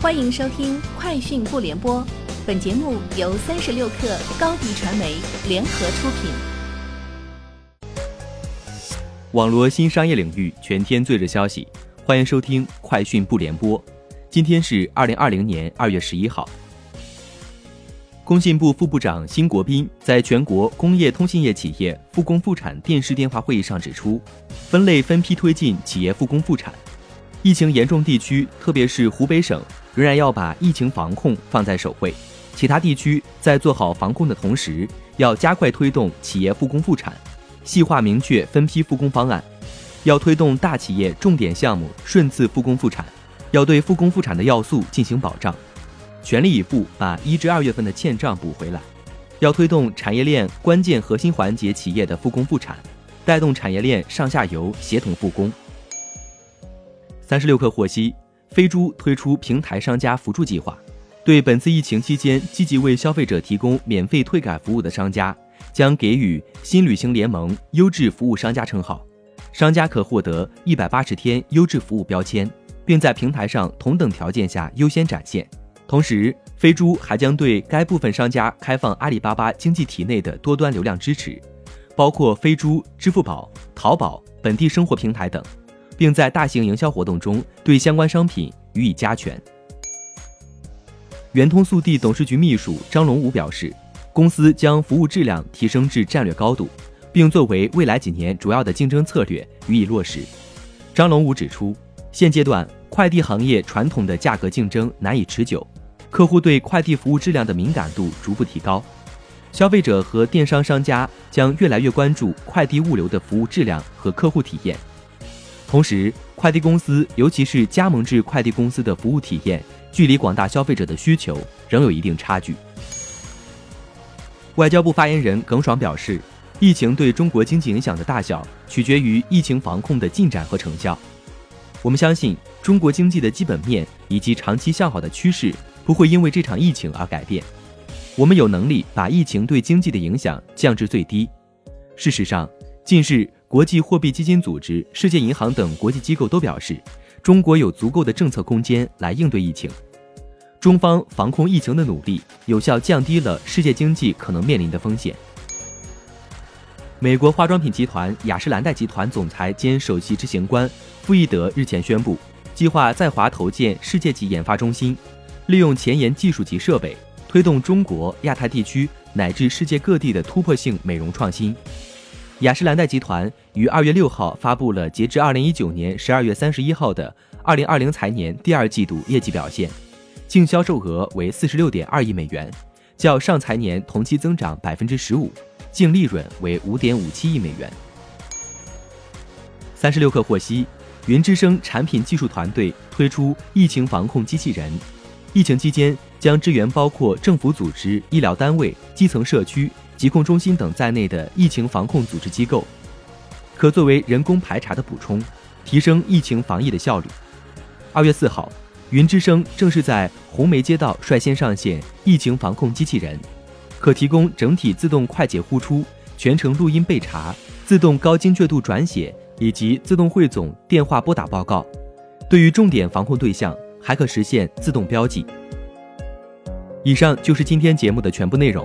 欢迎收听《快讯不联播》，本节目由三十六克高低传媒联合出品。网络新商业领域全天最热消息，欢迎收听《快讯不联播》。今天是二零二零年二月十一号。工信部副部长辛国斌在全国工业通信业企业复工复产电视电话会议上指出，分类分批推进企业复工复产。疫情严重地区，特别是湖北省，仍然要把疫情防控放在首位。其他地区在做好防控的同时，要加快推动企业复工复产，细化明确分批复工方案。要推动大企业重点项目顺次复工复产，要对复工复产的要素进行保障，全力以赴把一至二月份的欠账补回来。要推动产业链关键核心环节企业的复工复产，带动产业链上下游协同复工。三十六氪获悉，飞猪推出平台商家扶助计划，对本次疫情期间积极为消费者提供免费退改服务的商家，将给予“新旅行联盟”优质服务商家称号。商家可获得一百八十天优质服务标签，并在平台上同等条件下优先展现。同时，飞猪还将对该部分商家开放阿里巴巴经济体内的多端流量支持，包括飞猪、支付宝、淘宝、本地生活平台等。并在大型营销活动中对相关商品予以加权。圆通速递董事局秘书张龙武表示，公司将服务质量提升至战略高度，并作为未来几年主要的竞争策略予以落实。张龙武指出，现阶段快递行业传统的价格竞争难以持久，客户对快递服务质量的敏感度逐步提高，消费者和电商商家将越来越关注快递物流的服务质量和客户体验。同时，快递公司，尤其是加盟制快递公司的服务体验，距离广大消费者的需求仍有一定差距。外交部发言人耿爽表示，疫情对中国经济影响的大小，取决于疫情防控的进展和成效。我们相信，中国经济的基本面以及长期向好的趋势，不会因为这场疫情而改变。我们有能力把疫情对经济的影响降至最低。事实上，近日。国际货币基金组织、世界银行等国际机构都表示，中国有足够的政策空间来应对疫情。中方防控疫情的努力，有效降低了世界经济可能面临的风险。美国化妆品集团雅诗兰黛集团总裁兼首席执行官傅义德日前宣布，计划在华投建世界级研发中心，利用前沿技术及设备，推动中国、亚太地区乃至世界各地的突破性美容创新。雅诗兰黛集团于二月六号发布了截至二零一九年十二月三十一号的二零二零财年第二季度业绩表现，净销售额为四十六点二亿美元，较上财年同期增长百分之十五，净利润为五点五七亿美元。三十六氪获悉，云之声产品技术团队推出疫情防控机器人，疫情期间将支援包括政府组织、医疗单位、基层社区。疾控中心等在内的疫情防控组织机构，可作为人工排查的补充，提升疫情防疫的效率。二月四号，云之声正式在红梅街道率先上线疫情防控机器人，可提供整体自动快捷呼出、全程录音备查、自动高精确度转写以及自动汇总电话拨打报告。对于重点防控对象，还可实现自动标记。以上就是今天节目的全部内容。